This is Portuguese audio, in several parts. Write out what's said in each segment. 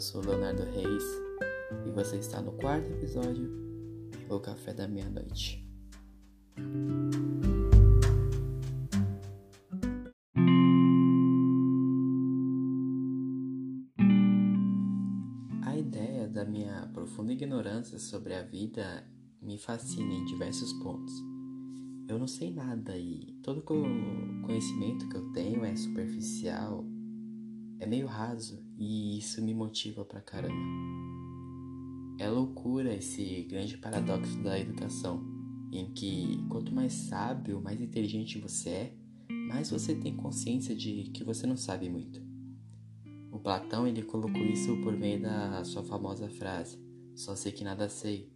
sou Leonardo Reis e você está no quarto episódio do Café da Meia-Noite. A ideia da minha profunda ignorância sobre a vida me fascina em diversos pontos. Eu não sei nada e todo conhecimento que eu tenho é superficial, é meio raso e isso me motiva pra caramba. É loucura esse grande paradoxo da educação, em que quanto mais sábio, mais inteligente você é, mais você tem consciência de que você não sabe muito. O Platão ele colocou isso por meio da sua famosa frase: "Só sei que nada sei".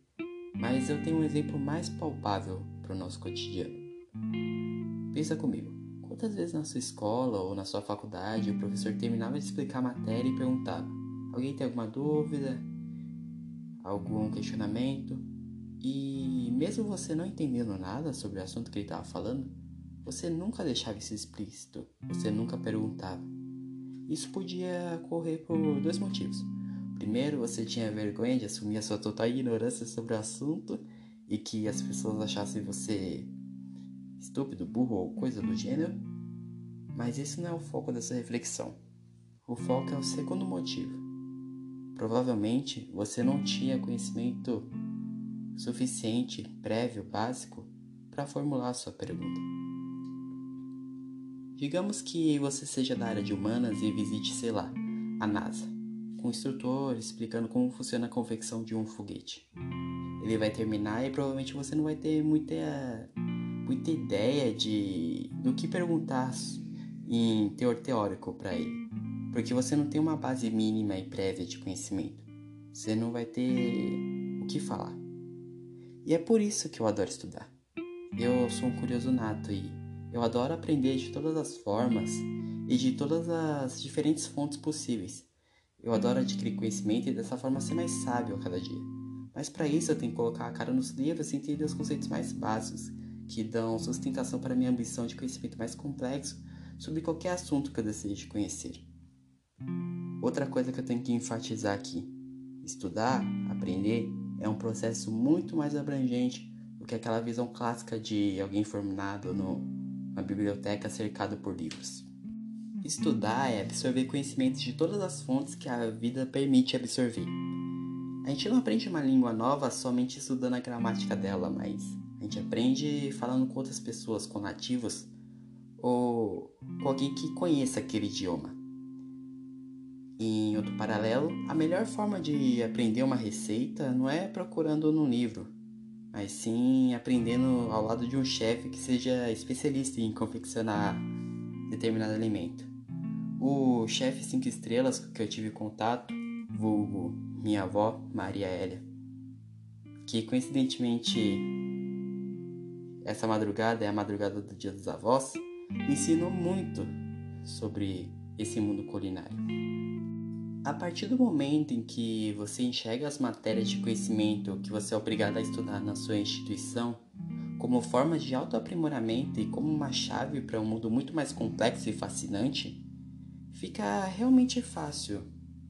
Mas eu tenho um exemplo mais palpável para o nosso cotidiano. Pensa comigo. Quantas vezes na sua escola ou na sua faculdade o professor terminava de explicar a matéria e perguntava: Alguém tem alguma dúvida? Algum questionamento? E mesmo você não entendendo nada sobre o assunto que ele estava falando, você nunca deixava isso explícito, você nunca perguntava. Isso podia ocorrer por dois motivos. Primeiro, você tinha vergonha de assumir a sua total ignorância sobre o assunto e que as pessoas achassem você estúpido, burro ou coisa do gênero, mas esse não é o foco dessa reflexão. O foco é o segundo motivo. Provavelmente você não tinha conhecimento suficiente, prévio, básico, para formular a sua pergunta. Digamos que você seja da área de humanas e visite, sei lá, a NASA, com um instrutor explicando como funciona a confecção de um foguete. Ele vai terminar e provavelmente você não vai ter muita muita ideia de do que perguntar em teor teórico para ele, porque você não tem uma base mínima e prévia de conhecimento. Você não vai ter o que falar. E é por isso que eu adoro estudar. Eu sou um curioso nato e eu adoro aprender de todas as formas e de todas as diferentes fontes possíveis. Eu adoro adquirir conhecimento e dessa forma ser mais sábio a cada dia. Mas para isso eu tenho que colocar a cara nos livros e entender os conceitos mais básicos que dão sustentação para minha ambição de conhecimento mais complexo sobre qualquer assunto que eu deseje conhecer. Outra coisa que eu tenho que enfatizar aqui: estudar, aprender, é um processo muito mais abrangente do que aquela visão clássica de alguém formado numa biblioteca cercado por livros. Estudar é absorver conhecimentos de todas as fontes que a vida permite absorver. A gente não aprende uma língua nova somente estudando a gramática dela, mas a gente aprende falando com outras pessoas, com nativos ou com alguém que conheça aquele idioma. Em outro paralelo, a melhor forma de aprender uma receita não é procurando no livro, mas sim aprendendo ao lado de um chefe que seja especialista em confeccionar determinado alimento. O chefe 5 estrelas que eu tive contato, vulgo minha avó, Maria Hélia, que coincidentemente essa madrugada é a madrugada do Dia dos Avós, ensinou muito sobre esse mundo culinário. A partir do momento em que você enxerga as matérias de conhecimento que você é obrigado a estudar na sua instituição como formas de autoaprimoramento e como uma chave para um mundo muito mais complexo e fascinante, fica realmente fácil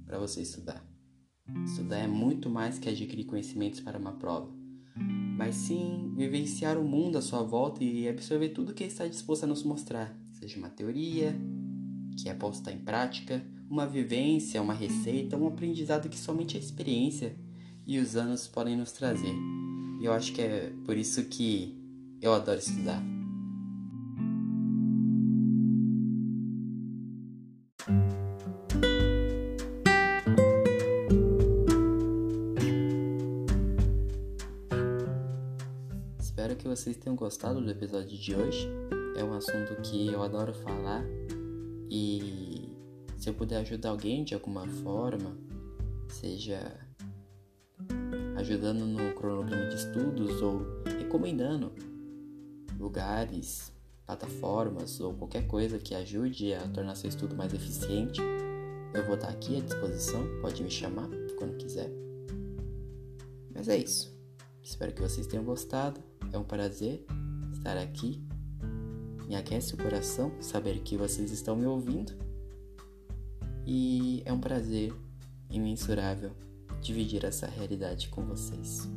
para você estudar. Estudar é muito mais que adquirir conhecimentos para uma prova mas sim vivenciar o mundo à sua volta e absorver tudo que está disposto a nos mostrar, seja uma teoria que é posta em prática, uma vivência, uma receita, um aprendizado que somente a experiência e os anos podem nos trazer. E eu acho que é por isso que eu adoro estudar. Espero que vocês tenham gostado do episódio de hoje. É um assunto que eu adoro falar e se eu puder ajudar alguém de alguma forma, seja ajudando no cronograma de estudos ou recomendando lugares, plataformas ou qualquer coisa que ajude a tornar seu estudo mais eficiente, eu vou estar aqui à disposição, pode me chamar quando quiser. Mas é isso. Espero que vocês tenham gostado. É um prazer estar aqui. Me aquece o coração saber que vocês estão me ouvindo. E é um prazer imensurável dividir essa realidade com vocês.